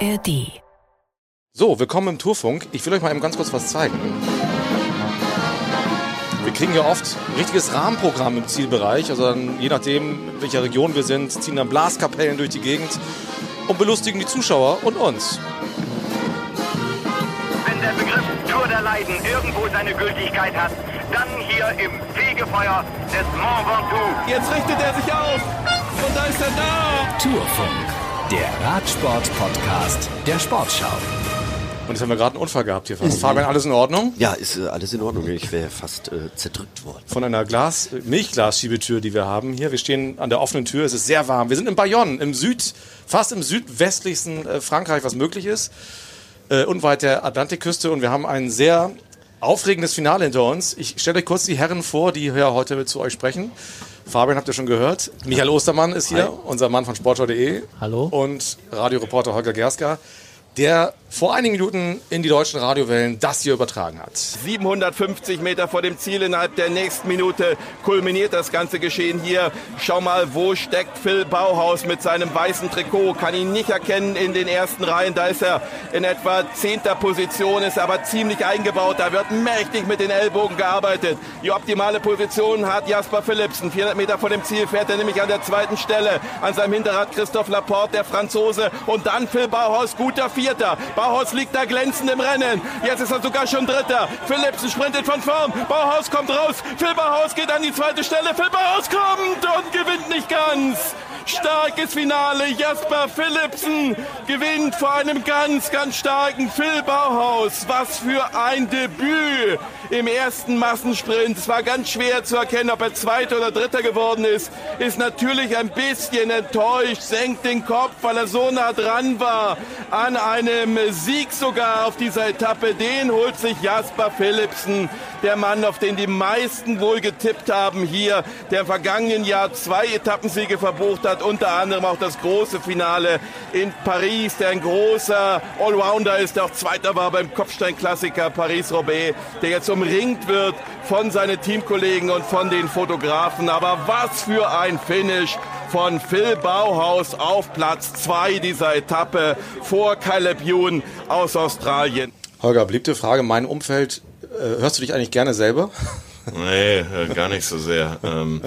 ARD. So, willkommen im Tourfunk. Ich will euch mal eben ganz kurz was zeigen. Wir kriegen ja oft ein richtiges Rahmenprogramm im Zielbereich. Also dann, je nachdem, in welcher Region wir sind, ziehen dann Blaskapellen durch die Gegend und belustigen die Zuschauer und uns. Wenn der Begriff Tour der Leiden irgendwo seine Gültigkeit hat, dann hier im Fegefeuer des Mont Ventoux. Jetzt richtet er sich auf und da ist er da. Tourfunk, der Radsport-Podcast der Sportschau. Und jetzt haben wir gerade einen Unfall gehabt hier. Fast. Fabian, alles in Ordnung? Ja, ist äh, alles in Ordnung. Ich wäre fast äh, zerdrückt worden. Von einer Glas, Milchglasschiebetür, die wir haben hier. Wir stehen an der offenen Tür. Es ist sehr warm. Wir sind in Bayonne, im Süd, fast im südwestlichsten äh, Frankreich, was möglich ist. Äh, unweit der Atlantikküste. Und wir haben ein sehr aufregendes Finale hinter uns. Ich stelle euch kurz die Herren vor, die hier heute zu euch sprechen. Fabian habt ihr schon gehört. Michael Ostermann ist hier, unser Mann von sportschau.de. Hallo. Und Radioreporter Holger Gerska, der vor einigen Minuten in die deutschen Radiowellen das hier übertragen hat. 750 Meter vor dem Ziel innerhalb der nächsten Minute kulminiert das ganze Geschehen hier. Schau mal, wo steckt Phil Bauhaus mit seinem weißen Trikot? Kann ihn nicht erkennen in den ersten Reihen. Da ist er in etwa zehnter Position, ist aber ziemlich eingebaut. Da wird mächtig mit den Ellbogen gearbeitet. Die optimale Position hat Jasper Philipsen. 400 Meter vor dem Ziel fährt er nämlich an der zweiten Stelle. An seinem Hinterrad Christoph Laporte, der Franzose. Und dann Phil Bauhaus, guter Vierter. Bauhaus liegt da glänzend im Rennen. Jetzt ist er sogar schon Dritter. Philipsen sprintet von vorn. Bauhaus kommt raus. Phil Bauhaus geht an die zweite Stelle. Phil Bauhaus kommt und gewinnt nicht ganz. Starkes Finale. Jasper Philipsen gewinnt vor einem ganz, ganz starken Phil Bauhaus. Was für ein Debüt im ersten Massensprint. Es war ganz schwer zu erkennen, ob er Zweiter oder Dritter geworden ist. Ist natürlich ein bisschen enttäuscht, senkt den Kopf, weil er so nah dran war an einem Sieg sogar auf dieser Etappe. Den holt sich Jasper Philipsen, der Mann, auf den die meisten wohl getippt haben hier, der im vergangenen Jahr zwei Etappensiege verbucht hat, unter anderem auch das große Finale in Paris, der ein großer Allrounder ist, der auch Zweiter war beim Kopfsteinklassiker Paris-Roubaix, der jetzt umringt wird von seinen Teamkollegen und von den Fotografen. Aber was für ein Finish von Phil Bauhaus auf Platz zwei dieser Etappe vor Caleb Ewan aus Australien. Holger, beliebte Frage in meinem Umfeld. Äh, hörst du dich eigentlich gerne selber? Nee, äh, gar nicht so sehr. Ähm,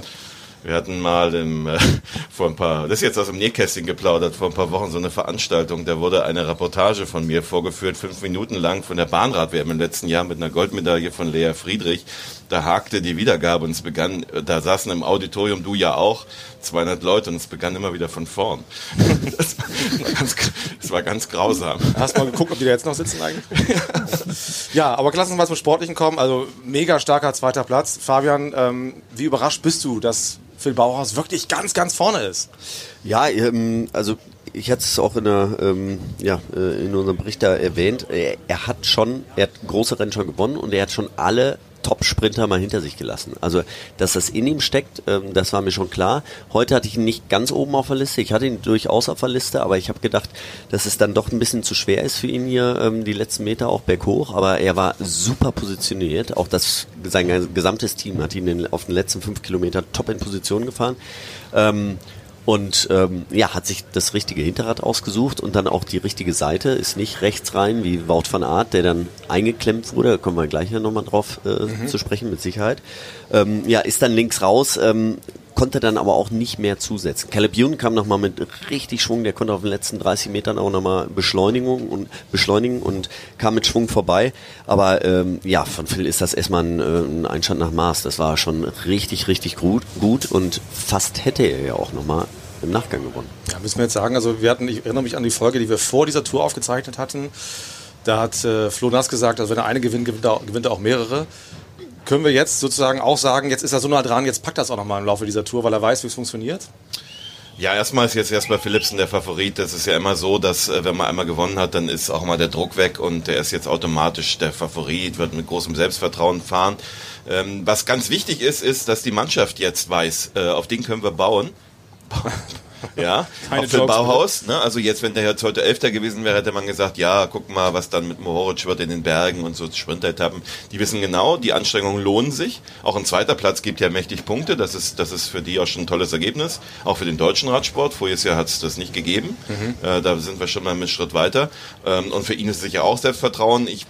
wir hatten mal im, äh, vor ein paar, das ist jetzt aus dem Nähkästchen geplaudert, vor ein paar Wochen so eine Veranstaltung, da wurde eine Reportage von mir vorgeführt, fünf Minuten lang von der Bahnrad-WM im letzten Jahr mit einer Goldmedaille von Lea Friedrich. Da hakte die Wiedergabe und es begann, da saßen im Auditorium, du ja auch, 200 Leute und es begann immer wieder von vorn. Das war ganz, das war ganz grausam. Hast mal geguckt, ob die da jetzt noch sitzen eigentlich? ja, aber lass uns mal zum Sportlichen kommen. Also mega starker zweiter Platz. Fabian, ähm, wie überrascht bist du, dass Phil Bauhaus wirklich ganz, ganz vorne ist? Ja, ähm, also ich hatte es auch in, der, ähm, ja, äh, in unserem Bericht da erwähnt. Er, er hat schon, er hat große Rennen schon gewonnen und er hat schon alle Top-Sprinter mal hinter sich gelassen. Also, dass das in ihm steckt, ähm, das war mir schon klar. Heute hatte ich ihn nicht ganz oben auf der Liste. Ich hatte ihn durchaus auf der Liste, aber ich habe gedacht, dass es dann doch ein bisschen zu schwer ist für ihn hier, ähm, die letzten Meter auch berghoch. Aber er war super positioniert. Auch das, sein gesamtes Team hat ihn auf den letzten fünf Kilometern top in Position gefahren. Ähm, und ähm, ja, hat sich das richtige Hinterrad ausgesucht und dann auch die richtige Seite, ist nicht rechts rein wie Wout van Aert, der dann eingeklemmt wurde, da kommen wir gleich nochmal drauf äh, Mhm. zu sprechen, mit Sicherheit. Ähm, ja, ist dann links raus, ähm, konnte dann aber auch nicht mehr zusetzen. Caleb Ewan kam nochmal mit richtig Schwung, der konnte auf den letzten 30 Metern auch nochmal Beschleunigung und beschleunigen und kam mit Schwung vorbei. Aber ähm, ja, von Phil ist das erstmal ein, äh, ein Einstand nach Maß. Das war schon richtig, richtig gut, gut und fast hätte er ja auch nochmal im Nachgang gewonnen. Ja, müssen wir jetzt sagen, also wir hatten, ich erinnere mich an die Folge, die wir vor dieser Tour aufgezeichnet hatten. Da hat äh, Flo Nass gesagt, also wenn er eine gewinnt, gewinnt er, gewinnt er auch mehrere. Können wir jetzt sozusagen auch sagen, jetzt ist er so nah dran, jetzt packt er es auch nochmal im Laufe dieser Tour, weil er weiß, wie es funktioniert? Ja, erstmal ist jetzt erstmal Philipsen der Favorit. Das ist ja immer so, dass äh, wenn man einmal gewonnen hat, dann ist auch mal der Druck weg und der ist jetzt automatisch der Favorit, wird mit großem Selbstvertrauen fahren. Ähm, was ganz wichtig ist, ist, dass die Mannschaft jetzt weiß, äh, auf den können wir bauen. Ja, Keine auch für Jokes, Bauhaus. Ne? Also jetzt, wenn der jetzt heute Elfter gewesen wäre, hätte man gesagt, ja, guck mal, was dann mit Mohoric wird in den Bergen und so Sprintetappen. Die wissen genau, die Anstrengungen lohnen sich. Auch ein zweiter Platz gibt ja mächtig Punkte. Das ist, das ist für die auch schon ein tolles Ergebnis. Auch für den deutschen Radsport. Voriges Jahr hat es das nicht gegeben. Äh, da sind wir schon mal einen Schritt weiter. Ähm, und für ihn ist es sicher auch Selbstvertrauen. Ich,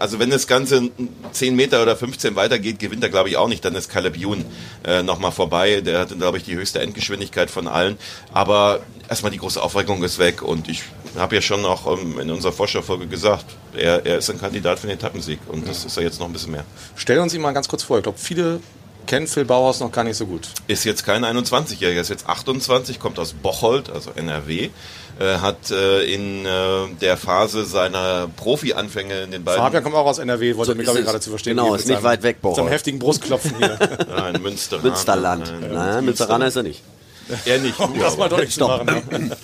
also wenn das Ganze 10 Meter oder 15 weitergeht, gewinnt er glaube ich auch nicht. Dann ist Caleb Ewan äh, nochmal vorbei. Der hatte glaube ich die höchste Endgeschwindigkeit von allen. Aber erstmal die große Aufregung ist weg. Und ich habe ja schon auch ähm, in unserer Vorschaufolge gesagt, er, er ist ein Kandidat für den Etappensieg. Und das ist er jetzt noch ein bisschen mehr. Stellen uns ihn mal ganz kurz vor. Ich glaube, viele kennen Phil Bauhaus noch gar nicht so gut. Ist jetzt kein 21-Jähriger, ist jetzt 28, kommt aus Bocholt, also NRW. Äh, hat äh, in äh, der Phase seiner Profi-Anfänge in den beiden Fabian kommt auch aus NRW, wollte So mir, glaube ich, gerade zu verstehen. Genau, ist nicht weit weg, seinem Bocholt. heftigen Brustklopfen hier. Ah, in Münster. Münsterland. Nein, Münsteraner ist er nicht. Er nicht. Um das mal deutlich zu machen.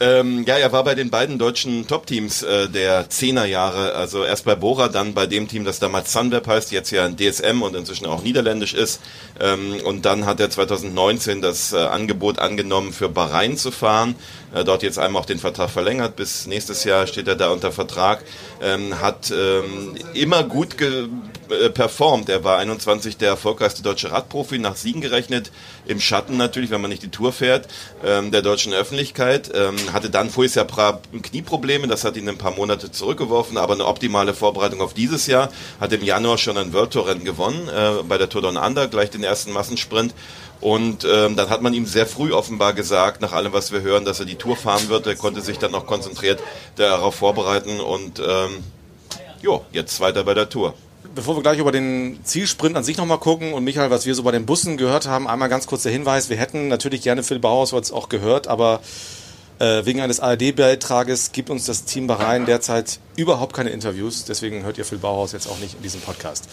Ähm, ja, er war bei den beiden deutschen Top-Teams äh, der Zehnerjahre. Also erst bei Bora, dann bei dem Team, das damals Sunweb heißt, jetzt ja ein DSM und inzwischen auch niederländisch ist. Ähm, und dann hat er 2019 das äh, Angebot angenommen, für Bahrain zu fahren. Äh, dort jetzt einmal auch den Vertrag verlängert. Bis nächstes Jahr steht er da unter Vertrag. Ähm, hat ähm, immer gut ge äh, performt. Er war 21 der erfolgreichste deutsche Radprofi, nach Siegen gerechnet, im Schatten natürlich, wenn man nicht die Tour fährt, ähm, der deutschen Öffentlichkeit. Ähm, hatte dann voriges Jahr Knieprobleme, das hat ihn ein paar Monate zurückgeworfen, aber eine optimale Vorbereitung auf dieses Jahr. Hat im Januar schon ein World Tour Rennen gewonnen, äh, bei der Tour Down Under, gleich den ersten Massensprint. Und ähm, dann hat man ihm sehr früh offenbar gesagt, nach allem, was wir hören, dass er die Tour fahren wird. Er konnte sich dann noch konzentriert darauf vorbereiten und ähm, jo, jetzt weiter bei der Tour. Bevor wir gleich über den Zielsprint an sich nochmal gucken und Michael, was wir so bei den Bussen gehört haben, einmal ganz kurz der Hinweis, wir hätten natürlich gerne Phil Bauhaus auch gehört, aber äh, wegen eines ARD-Beitrages gibt uns das Team Bahrain derzeit überhaupt keine Interviews, deswegen hört ihr Phil Bauhaus jetzt auch nicht in diesem Podcast.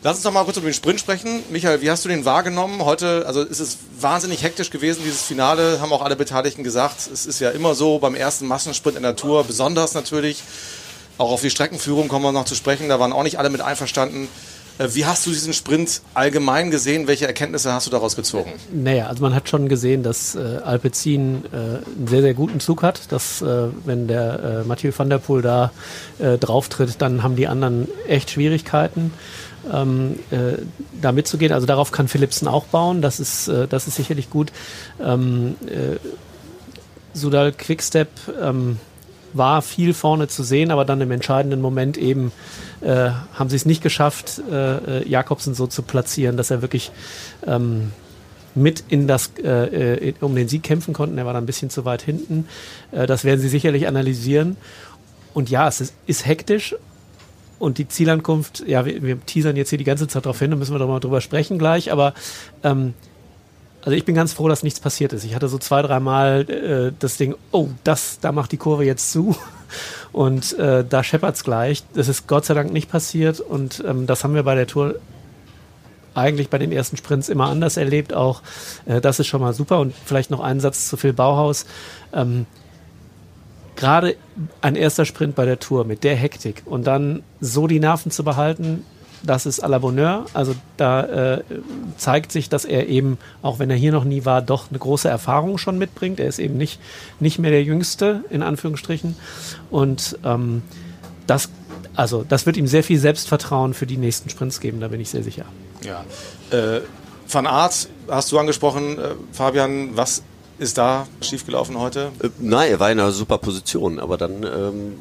Lass uns doch mal kurz über den Sprint sprechen. Michael, wie hast du den wahrgenommen? Heute, also ist es wahnsinnig hektisch gewesen, dieses Finale, haben auch alle Beteiligten gesagt. Es ist ja immer so beim ersten Massensprint in der Tour, besonders natürlich. Auch auf die Streckenführung kommen wir noch zu sprechen, da waren auch nicht alle mit einverstanden. Äh, Wie hast du diesen Sprint allgemein gesehen? Welche Erkenntnisse hast du daraus gezogen? Naja, also man hat schon gesehen, dass äh, Alpecin äh, einen sehr, sehr guten Zug hat. Dass, äh, wenn der äh, Mathieu van der Poel da äh, drauf tritt, dann haben die anderen echt Schwierigkeiten, ähm, äh, da mitzugehen. Also darauf kann Philipsen auch bauen. Das ist, äh, das ist sicherlich gut. Ähm, äh, Sudal Quickstep ähm, war viel vorne zu sehen, aber dann im entscheidenden Moment eben äh, haben sie es nicht geschafft, äh, äh, Jakobsen so zu platzieren, dass er wirklich ähm, mit in das äh, äh, um den Sieg kämpfen konnten. Er war da ein bisschen zu weit hinten. Äh, das werden sie sicherlich analysieren. Und ja, es ist, ist hektisch. Und die Zielankunft, ja, wir, wir teasern jetzt hier die ganze Zeit drauf hin, da müssen wir doch mal drüber sprechen gleich, aber ähm, also ich bin ganz froh, dass nichts passiert ist. Ich hatte so zwei, dreimal äh, das Ding, oh, das, da macht die Kurve jetzt zu. Und äh, da scheppert's gleich. Das ist Gott sei Dank nicht passiert. Und ähm, das haben wir bei der Tour eigentlich bei den ersten Sprints immer anders erlebt. Auch äh, das ist schon mal super. Und vielleicht noch einen Satz zu Phil Bauhaus. Ähm, Gerade ein erster Sprint bei der Tour mit der Hektik und dann so die Nerven zu behalten, das ist à la Bonheur. Also da äh, zeigt sich, dass er eben, auch wenn er hier noch nie war, doch eine große Erfahrung schon mitbringt. Er ist eben nicht, nicht mehr der Jüngste, in Anführungsstrichen. Und ähm, das, also, das wird ihm sehr viel Selbstvertrauen für die nächsten Sprints geben, da bin ich sehr sicher. Ja. Äh, Van Aert hast du angesprochen, äh, Fabian, was ist da schiefgelaufen heute? Äh, Nein, er war in einer super Position, aber dann ähm,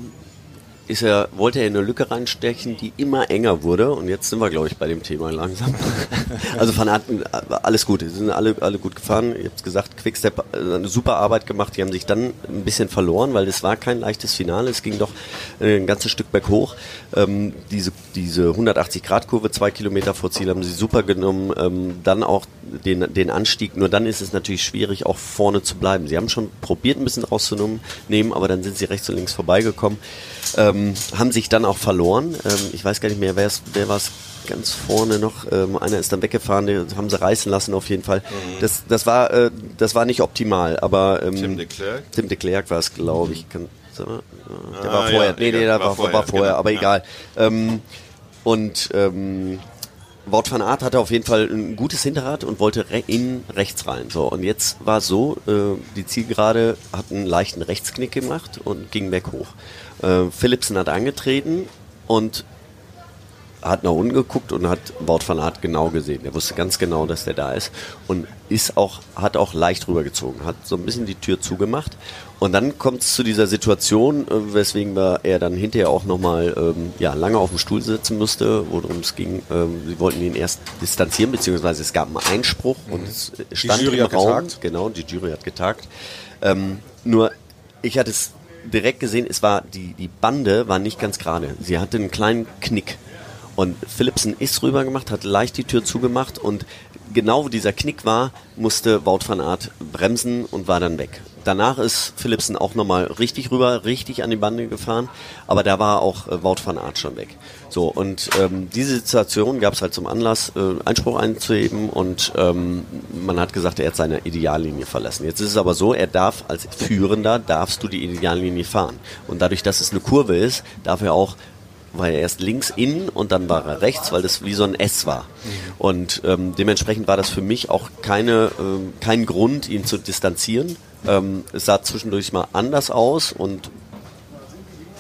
ist er, wollte er in eine Lücke reinstechen, die immer enger wurde. Und jetzt sind wir, glaube ich, bei dem Thema langsam. also Van Aert, äh, alles gut. Sie sind alle, alle gut gefahren. Ihr habt gesagt, Quickstep äh, eine super Arbeit gemacht. Die haben sich dann ein bisschen verloren, weil es war kein leichtes Finale. Es ging doch ein ganzes Stück berghoch. Ähm, diese, diese 180-Grad-Kurve, zwei Kilometer vor Ziel, haben sie super genommen. Ähm, dann auch den, den Anstieg. Nur dann ist es natürlich schwierig, auch vorne zu bleiben. Sie haben schon probiert, ein bisschen rauszunehmen, nehmen, aber dann sind sie rechts und links vorbeigekommen. Ähm, haben sich dann auch verloren. Ähm, ich weiß gar nicht mehr, wer war es ganz vorne noch. Ähm, einer ist dann weggefahren, den haben sie reißen lassen auf jeden Fall. Das, das, war, äh, das war nicht optimal, aber ähm, Tim de Klerk? Tim de Klerk war es, glaube ich. Kann, mal, der Ah, war vorher. ja, nee, nee, der war war, vorher, war vorher, genau, aber ja. egal. Ähm, und Wout van Aert hatte auf jeden Fall ein gutes Hinterrad und wollte re in rechts rein. So, und jetzt war es so, äh, die Zielgerade hat einen leichten Rechtsknick gemacht und ging weg hoch. Äh, Philipsen hat angetreten und hat nach unten geguckt und hat Wout van Aert genau gesehen. Er wusste ganz genau, dass der da ist und ist auch, hat auch leicht rübergezogen, hat so ein bisschen die Tür zugemacht. Und dann kommt es zu dieser Situation, äh, weswegen wir er dann hinterher auch nochmal ähm, ja, lange auf dem Stuhl sitzen musste, worum es ging. Ähm, sie wollten ihn erst distanzieren, beziehungsweise es gab einen Einspruch und es stand Jury im hat Raum. getagt. Genau, die Jury hat getagt. Ähm, nur ich hatte es direkt gesehen, es war die, die Bande war nicht ganz gerade. Sie hatte einen kleinen Knick. Und Philipsen ist rüber gemacht, hat leicht die Tür zugemacht und genau wo dieser Knick war, musste Wout van Aert bremsen und war dann weg. Danach ist Philipsen auch nochmal richtig rüber, richtig an die Bande gefahren, aber da war auch äh, Wout van Aert schon weg. So, und ähm, diese Situation gab es halt zum Anlass, äh, Einspruch einzuheben und ähm, man hat gesagt, er hat seine Ideallinie verlassen. Jetzt ist es aber so, er darf als Führender, darfst du die Ideallinie fahren. Und dadurch, dass es eine Kurve ist, darf er auch war er erst links innen und dann war er rechts, weil das wie so ein S war. Und ähm, dementsprechend war das für mich auch keine, ähm, kein Grund, ihn zu distanzieren. Ähm, es sah zwischendurch mal anders aus und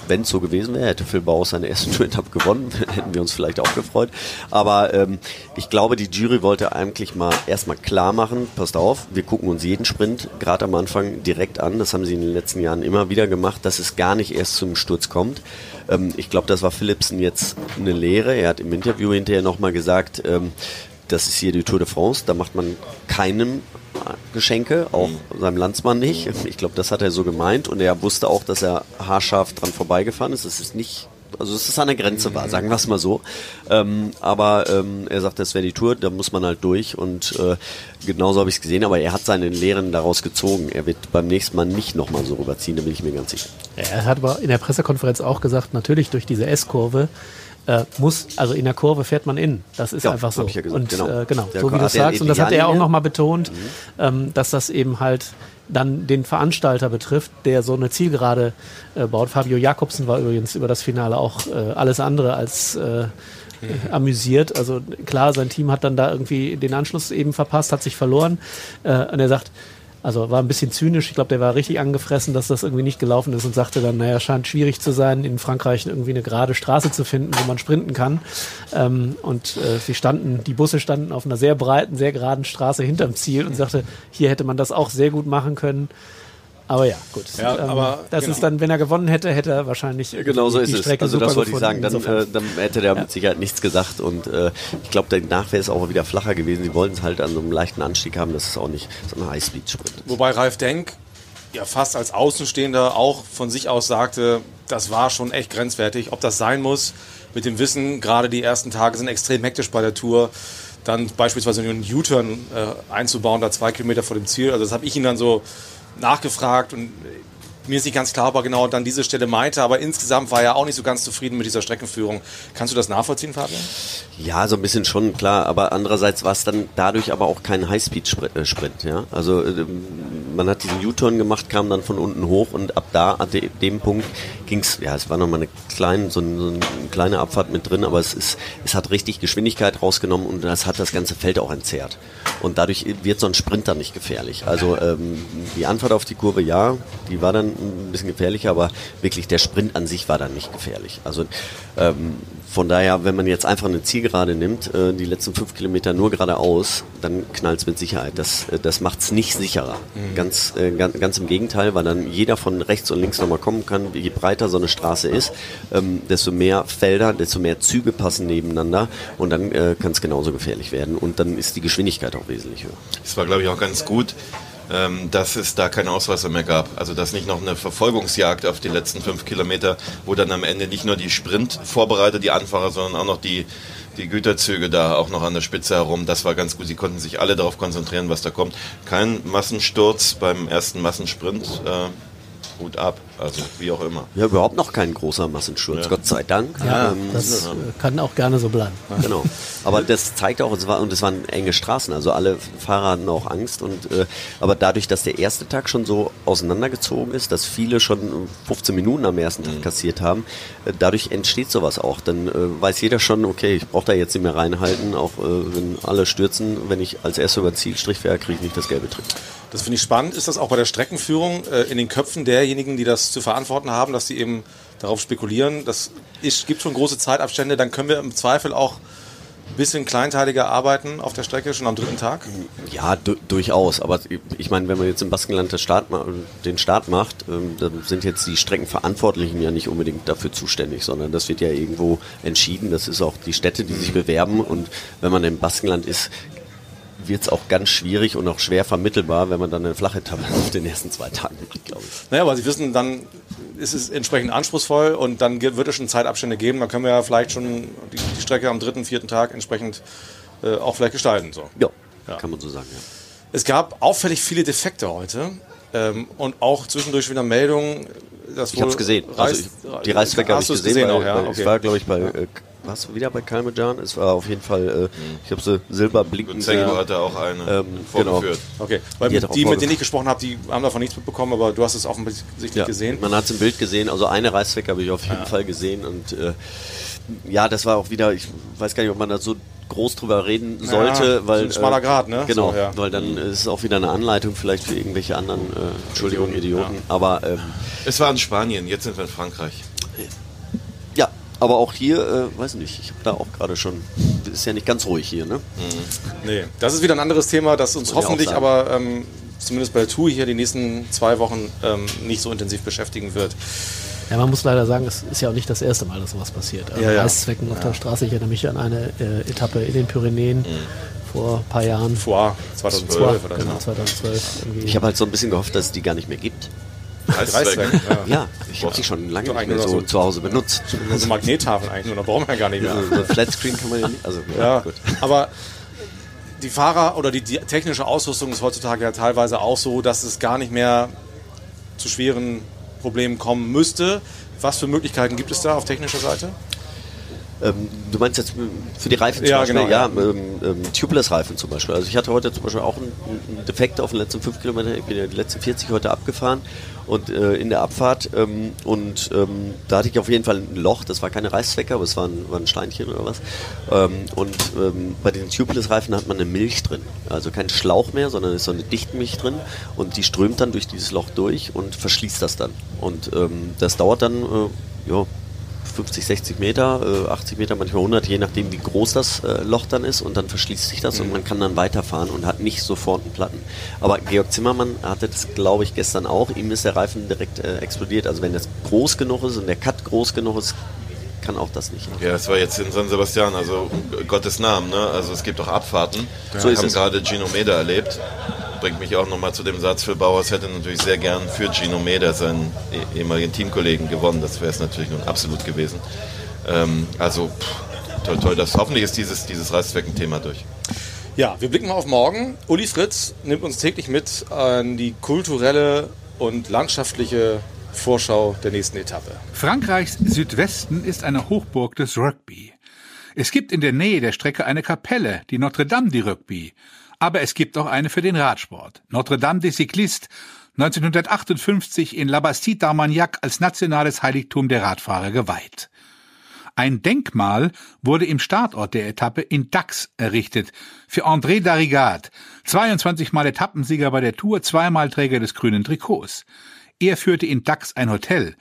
wenn es so gewesen wäre, hätte Phil Bauer seine erste Tour-Etappe gewonnen, hätten wir uns vielleicht auch gefreut. Aber ähm, ich glaube, die Jury wollte eigentlich mal erstmal klar machen, passt auf, wir gucken uns jeden Sprint gerade am Anfang direkt an. Das haben sie in den letzten Jahren immer wieder gemacht, dass es gar nicht erst zum Sturz kommt. Ähm, ich glaube, das war Philipsen jetzt eine Lehre. Er hat im Interview hinterher nochmal gesagt, ähm, das ist hier die Tour de France, da macht man keinem Geschenke, auch seinem Landsmann nicht. Ich glaube, das hat er so gemeint und er wusste auch, dass er haarscharf dran vorbeigefahren ist. Es ist nicht, also es ist an der Grenze war, sagen wir es mal so. Ähm, aber ähm, er sagt, das wäre die Tour, da muss man halt durch und äh, genauso habe ich es gesehen, aber er hat seine Lehren daraus gezogen. Er wird beim nächsten Mal nicht nochmal so rüberziehen, da bin ich mir ganz sicher. Er hat aber in der Pressekonferenz auch gesagt, natürlich durch diese S-Kurve äh, muss, also in der Kurve fährt man in. Das ist Ja, einfach so. ja gesagt, und genau. äh, genau, so wie du sagst. Und das hat er auch nochmal betont, ähm, dass das eben halt dann den Veranstalter betrifft, der so eine Zielgerade äh, baut. Fabio Jakobsen war übrigens über das Finale auch äh, alles andere als äh, amüsiert. Also klar, sein Team hat dann da irgendwie den Anschluss eben verpasst, hat sich verloren. Äh, und er sagt, also war ein bisschen zynisch. Ich glaube, der war richtig angefressen, dass das irgendwie nicht gelaufen ist und sagte dann, naja, scheint schwierig zu sein, in Frankreich irgendwie eine gerade Straße zu finden, wo man sprinten kann. Ähm, und äh, sie standen, die Busse standen auf einer sehr breiten, sehr geraden Straße hinterm Ziel und sagte, hier hätte man das auch sehr gut machen können. Aber ja, gut. Ähm, Ja, aber das genau. ist dann, wenn er gewonnen hätte, hätte er wahrscheinlich Genau so die ist es. Strecke Also das wollte ich sagen. Dann, äh, dann hätte der mit Sicherheit nichts gesagt und äh, ich glaube, danach wäre es auch wieder flacher gewesen. Sie wollten es halt an so einem leichten Anstieg haben. Das ist auch nicht so ein High-Speed-Sprint. Wobei Ralf Denk ja fast als Außenstehender auch von sich aus sagte, das war schon echt grenzwertig. Ob das sein muss, mit dem Wissen, gerade die ersten Tage sind extrem hektisch bei der Tour, dann beispielsweise einen U-Turn äh, einzubauen, da zwei Kilometer vor dem Ziel. Also das habe ich ihn dann so nachgefragt und mir ist nicht ganz klar, ob er genau dann diese Stelle meinte, aber insgesamt war er auch nicht so ganz zufrieden mit dieser Streckenführung. Kannst du das nachvollziehen, Fabian? Ja, so ein bisschen schon, klar. Aber andererseits war es dann dadurch aber auch kein High-Speed-Sprint. Ja? Also ähm, man hat diesen U-Turn gemacht, kam dann von unten hoch und ab da, an de dem Punkt ging's. ja, es war nochmal eine kleine, so, ein, so eine kleine Abfahrt mit drin, aber es, ist, es hat richtig Geschwindigkeit rausgenommen und das hat das ganze Feld auch entzerrt. Und dadurch wird so ein Sprint dann nicht gefährlich. Also ähm, die Anfahrt auf die Kurve, ja, die war dann ein bisschen gefährlicher, aber wirklich der Sprint an sich war dann nicht gefährlich. Also ähm, von daher, wenn man jetzt einfach eine Zielgerade nimmt, äh, die letzten fünf Kilometer nur geradeaus, dann knallt es mit Sicherheit. Das, äh, das macht es nicht sicherer. Ganz, äh, ganz, ganz im Gegenteil, weil dann jeder von rechts und links nochmal kommen kann. Je breiter so eine Straße ist, ähm, desto mehr Felder, desto mehr Züge passen nebeneinander und dann äh, kann es genauso gefährlich werden. Und dann ist die Geschwindigkeit auch wesentlich höher. Es war, glaube ich, auch ganz gut, dass es da keine Ausreißer mehr gab. Also dass nicht noch eine Verfolgungsjagd auf die letzten fünf Kilometer, wo dann am Ende nicht nur die Sprint-Vorbereiter, die Anfahrer, sondern auch noch die, die Güterzüge da auch noch an der Spitze herum. Das war ganz gut. Sie konnten sich alle darauf konzentrieren, was da kommt. Kein Massensturz beim ersten Massensprint. Äh, Hut ab. Also wie auch immer. Ja, überhaupt noch kein großer Massensturz, Ja. Gott sei Dank. Ja, Ähm, das kann auch gerne so bleiben. Genau. Aber das zeigt auch, es war und es waren enge Straßen, also alle Fahrer hatten auch Angst und äh, aber dadurch, dass der erste Tag schon so auseinandergezogen ist, dass viele schon 15 Minuten am ersten Tag kassiert haben, äh, dadurch entsteht sowas auch. Dann äh, weiß jeder schon, okay, ich brauche da jetzt nicht mehr reinhalten, auch äh, wenn alle stürzen, wenn ich als erster über den Zielstrich wäre, kriege ich nicht das gelbe Trikot. Das finde ich spannend. Ist das auch bei der Streckenführung äh, in den Köpfen derjenigen, die das zu verantworten haben, dass sie eben darauf spekulieren, das ist, gibt schon große Zeitabstände, dann können wir im Zweifel auch ein bisschen kleinteiliger arbeiten auf der Strecke schon am dritten Tag? Ja, du durchaus. Aber ich meine, wenn man jetzt im Baskenland Start den Start macht, ähm, dann sind jetzt die Streckenverantwortlichen ja nicht unbedingt dafür zuständig, sondern das wird ja irgendwo entschieden. Das ist auch die Städte, die sich bewerben. Und wenn man im Baskenland ist, wird es auch ganz schwierig und auch schwer vermittelbar, wenn man dann eine flache Etappe auf den ersten zwei Tagen macht, glaube ich. Naja, weil Sie wissen, dann ist es entsprechend anspruchsvoll und dann wird es schon Zeitabstände geben. Dann können wir ja vielleicht schon die, die Strecke am dritten, vierten Tag entsprechend äh, auch vielleicht gestalten. So. Ja, Ja. kann man so sagen. Ja. Es gab auffällig viele Defekte heute ähm, und auch zwischendurch wieder Meldungen. Dass Ich habe es gesehen. Also ich, die Reißzwecke habe ich gesehen. gesehen auch, ja? Okay. Ich war, glaube ich, bei. Äh, warst du wieder bei Kalmejan? Es war auf jeden Fall, äh, ich habe so silberblinkend. Zengo hatte auch eine Ähm, vorgeführt. Okay, weil Die die, mit denen ich gesprochen habe, die haben davon nichts mitbekommen, aber du hast es offensichtlich Ja, gesehen. Man hat es im Bild gesehen, also eine Reißzwecke habe ich auf jeden Fall gesehen und äh, ja, das war auch wieder, ich weiß gar nicht, ob man da so groß drüber reden sollte, Ja, so weil ein schmaler Grat, ne? Genau, So, ja. weil dann ist es auch wieder eine Anleitung vielleicht für irgendwelche anderen, äh, Entschuldigung, Idioten, aber ähm, Es war in Spanien, jetzt sind wir in Frankreich. Ja, aber auch hier, äh, weiß nicht, ich habe da auch gerade schon, ist ja nicht ganz ruhig hier, ne? Nee, das ist wieder ein anderes Thema, das uns Muss hoffentlich aber ähm, zumindest bei der Tour hier die nächsten zwei Wochen ähm, nicht so intensiv beschäftigen wird. Ja, man muss leider sagen, es ist ja auch nicht das erste Mal, dass sowas passiert. Also Ja, ja. Reißzwecken auf der Straße. Ich erinnere mich an eine äh, Etappe in den Pyrenäen vor ein paar Jahren. Vor 2012 oder genau, so. 2012. Irgendwie. Ich habe halt so ein bisschen gehofft, dass es die gar nicht mehr gibt. Reißzwecken, ja. Ja, ich habe die schon lange nicht eigentlich mehr so so- zu Hause benutzt. Also Magnettafeln eigentlich, nur, da brauchen wir ja gar nicht mehr. So, so Flatscreen kann man ja nicht, also ja, Ja, gut. aber die Fahrer oder die, die technische Ausrüstung ist heutzutage ja teilweise auch so, dass es gar nicht mehr zu schweren Problemen kommen müsste. Was für Möglichkeiten gibt es da auf technischer Seite? Ähm, du meinst jetzt ähm, für die Reifen zum Ja, Beispiel? genau, ja, ja. ähm, ähm, Tubeless-Reifen zum Beispiel. Also ich hatte heute zum Beispiel auch einen, einen Defekt auf den letzten 5 Kilometer. Ich bin ja die letzten 40 heute abgefahren und äh, in der Abfahrt ähm, und ähm, da hatte ich auf jeden Fall ein Loch. Das war keine Reißzwecke, aber es war ein, war ein Steinchen oder was. Und bei den Tubeless-Reifen hat man eine Milch drin. Also kein Schlauch mehr, sondern ist so eine Dichtmilch drin und die strömt dann durch dieses Loch durch und verschließt das dann. Und das dauert dann, äh, ja, 50, 60 Meter, äh, 80 Meter, manchmal 100, je nachdem wie groß das äh, Loch dann ist und dann verschließt sich das und man kann dann weiterfahren und hat nicht sofort einen Platten. Aber Georg Zimmermann hatte das, glaube ich, gestern auch. Ihm ist der Reifen direkt äh, explodiert. Also wenn das groß genug ist und der Cut groß genug ist, kann auch das nicht. Ja, es war jetzt in San Sebastian, also um Gottes Namen, ne? Also es gibt auch Abfahrten. So Wir ist haben gerade Gino Meder erlebt. Bringt mich auch nochmal zu dem Satz, Phil Bauers hätte natürlich sehr gern für Gino Meder, seinen eh- ehemaligen Teamkollegen, gewonnen. Das wäre es natürlich nun absolut gewesen. Ähm, also, pff, toll, toll. Das, hoffentlich ist dieses, dieses Reißzwecken-Thema durch. Ja, wir blicken mal auf morgen. Uli Fritz nimmt uns täglich mit an die kulturelle und landschaftliche Vorschau der nächsten Etappe. Frankreichs Südwesten ist eine Hochburg des Rugby. Es gibt in der Nähe der Strecke eine Kapelle, die Notre Dame du Rugby. Aber es gibt auch eine für den Radsport. Notre Dame des Cyclistes, 1958 in La Bastide d'Armagnac als nationales Heiligtum der Radfahrer geweiht. Ein Denkmal wurde im Startort der Etappe in Dax errichtet für André Darrigat, 22 Mal Etappensieger bei der Tour, zweimal Träger des grünen Trikots. Er führte in Dax ein Hotel,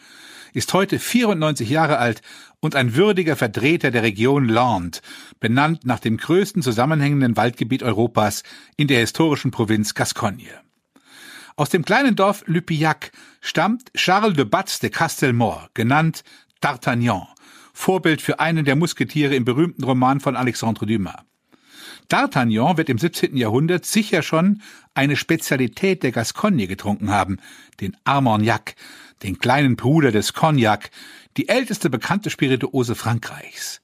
ist heute 94 Jahre alt und ein würdiger Vertreter der Region Land, benannt nach dem größten zusammenhängenden Waldgebiet Europas in der historischen Provinz Gascogne. Aus dem kleinen Dorf Lupillac stammt Charles de Batz de Castelmore, genannt D'Artagnan, Vorbild für einen der Musketiere im berühmten Roman von Alexandre Dumas. D'Artagnan wird im 17. Jahrhundert sicher schon eine Spezialität der Gascogne getrunken haben, den Armagnac, den kleinen Bruder des Cognac, die älteste bekannte Spirituose Frankreichs.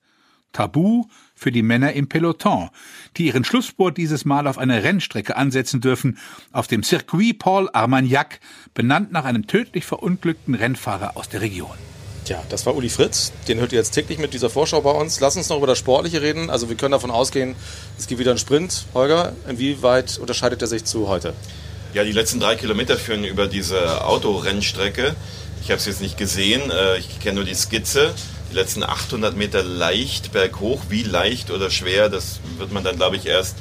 Tabu für die Männer im Peloton, die ihren Schlusssport dieses Mal auf einer Rennstrecke ansetzen dürfen, auf dem Circuit Paul Armagnac, benannt nach einem tödlich verunglückten Rennfahrer aus der Region. Tja, das war Uli Fritz. Den hört ihr jetzt täglich mit dieser Vorschau bei uns. Lass uns noch über das Sportliche reden. Also wir können davon ausgehen, es gibt wieder einen Sprint. Holger, inwieweit unterscheidet er sich zu heute? Ja, die letzten drei Kilometer führen über diese Autorennstrecke. Ich habe es jetzt nicht gesehen, äh, ich kenne nur die Skizze. Die letzten 800 Meter leicht berghoch. Wie leicht oder schwer, das wird man dann, glaube ich, erst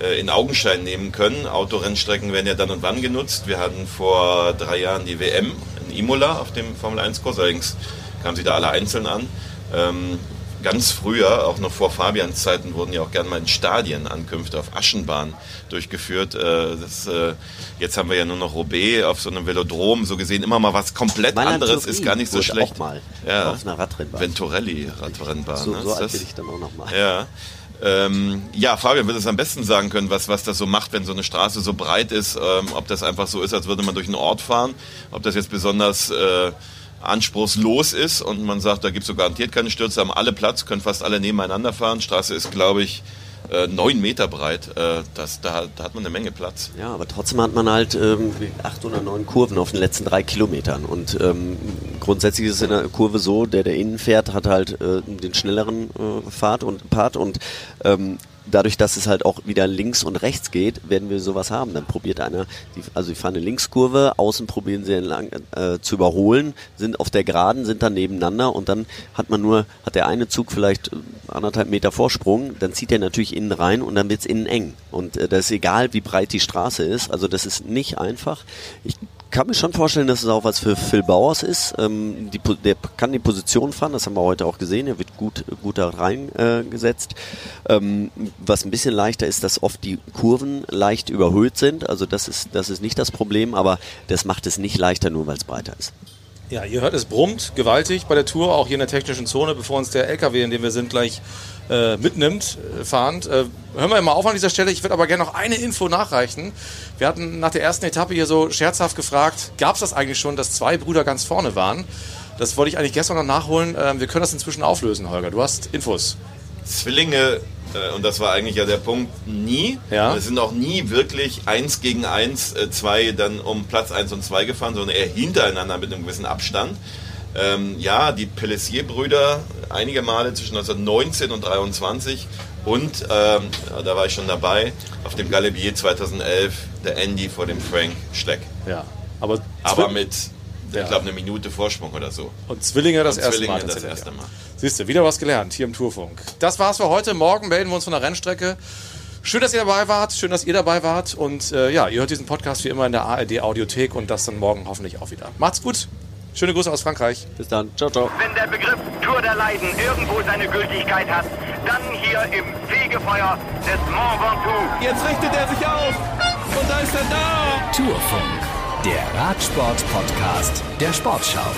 äh, in Augenschein nehmen können. Autorennstrecken werden ja dann und wann genutzt. Wir hatten vor drei Jahren die WM in Imola auf dem Formel 1-Kurs. Allerdings kamen sie da alle einzeln an. Ähm, ganz früher, auch noch vor Fabians Zeiten, wurden ja auch gerne mal in Stadien Ankünfte auf Aschenbahn durchgeführt. Äh, das, äh, jetzt haben wir ja nur noch Roubaix auf so einem Velodrom, so gesehen immer mal was komplett Mailand anderes, Turin ist gar nicht so schlecht. Auch mal Ja. auf einer Radrennbahn. Venturelli Radrennbahn. so, ne? so alt bin ich dann auch noch mal. Ja. Ähm, ja, Fabian wird es am besten sagen können, was, was das so macht, wenn so eine Straße so breit ist. Ähm, ob das einfach so ist, als würde man durch einen Ort fahren. Ob das jetzt besonders äh, anspruchslos ist und man sagt, da gibt es so garantiert keine Stürze, haben alle Platz, können fast alle nebeneinander fahren. Straße ist, glaube ich, äh, neun Meter breit. Äh, das, da, da hat man eine Menge Platz. Ja, aber trotzdem hat man halt ähm, acht oder neun Kurven auf den letzten drei Kilometern. Und ähm, grundsätzlich ist es in der Kurve so, der, der innen fährt, hat halt äh, den schnelleren äh, Fahrt und Part und ähm, dadurch, dass es halt auch wieder links und rechts geht, werden wir sowas haben. Dann probiert einer, die, also die fahren eine Linkskurve, außen probieren sie entlang, äh, zu überholen, sind auf der Geraden, sind dann nebeneinander und dann hat man nur, hat der eine Zug vielleicht äh, anderthalb Meter Vorsprung, dann zieht er natürlich innen rein und dann wird's innen eng. Und äh, das ist egal, wie breit die Straße ist, also das ist nicht einfach. Ich kann mir schon vorstellen, dass es auch was für Phil Bauers ist. Ähm, die, der kann die Position fahren, das haben wir heute auch gesehen. Er wird gut, gut da reingesetzt. Ähm, was ein bisschen leichter ist, dass oft die Kurven leicht überhöht sind. Also das ist, das ist nicht das Problem, aber das macht es nicht leichter, nur weil es breiter ist. Ja, ihr hört, es brummt gewaltig bei der Tour, auch hier in der technischen Zone, bevor uns der LKW, in dem wir sind, gleich äh, mitnimmt, äh, fahrend. Äh, hören wir mal auf an dieser Stelle. Ich würde aber gerne noch eine Info nachreichen. Wir hatten nach der ersten Etappe hier so scherzhaft gefragt, gab es das eigentlich schon, dass zwei Brüder ganz vorne waren? Das wollte ich eigentlich gestern noch nachholen. Ähm, wir können das inzwischen auflösen, Holger. Du hast Infos. Zwillinge, und das war eigentlich ja der Punkt, nie. Ja. Es sind auch nie wirklich eins gegen eins, äh, zwei dann um Platz eins und zwei gefahren, sondern eher hintereinander mit einem gewissen Abstand. Ähm, ja, die Pellessier-Brüder einige Male zwischen 1919 und 23 und ähm, da war ich schon dabei auf dem Galibier 2011 der Andy vor dem Frank Schleck. Ja. Aber, Aber mit, Ja. ich glaube, eine Minute Vorsprung oder so. Und Zwillinge das Und erste Zwillinge Mal. das erste Mal. Siehst du, wieder was gelernt hier im Tourfunk. Das war's für heute. Morgen melden wir uns von der Rennstrecke. Schön, dass ihr dabei wart. Schön, dass ihr dabei wart. Und äh, ja, ihr hört diesen Podcast wie immer in der ARD Audiothek und das dann morgen hoffentlich auch wieder. Macht's gut. Schöne Grüße aus Frankreich. Bis dann. Ciao, ciao. Wenn der Begriff Tour der Leiden irgendwo seine Gültigkeit hat, dann hier im Fegefeuer des Mont Ventoux. Jetzt richtet er sich auf und da ist er da. Tourfunk, der Radsport-Podcast der Sportschau.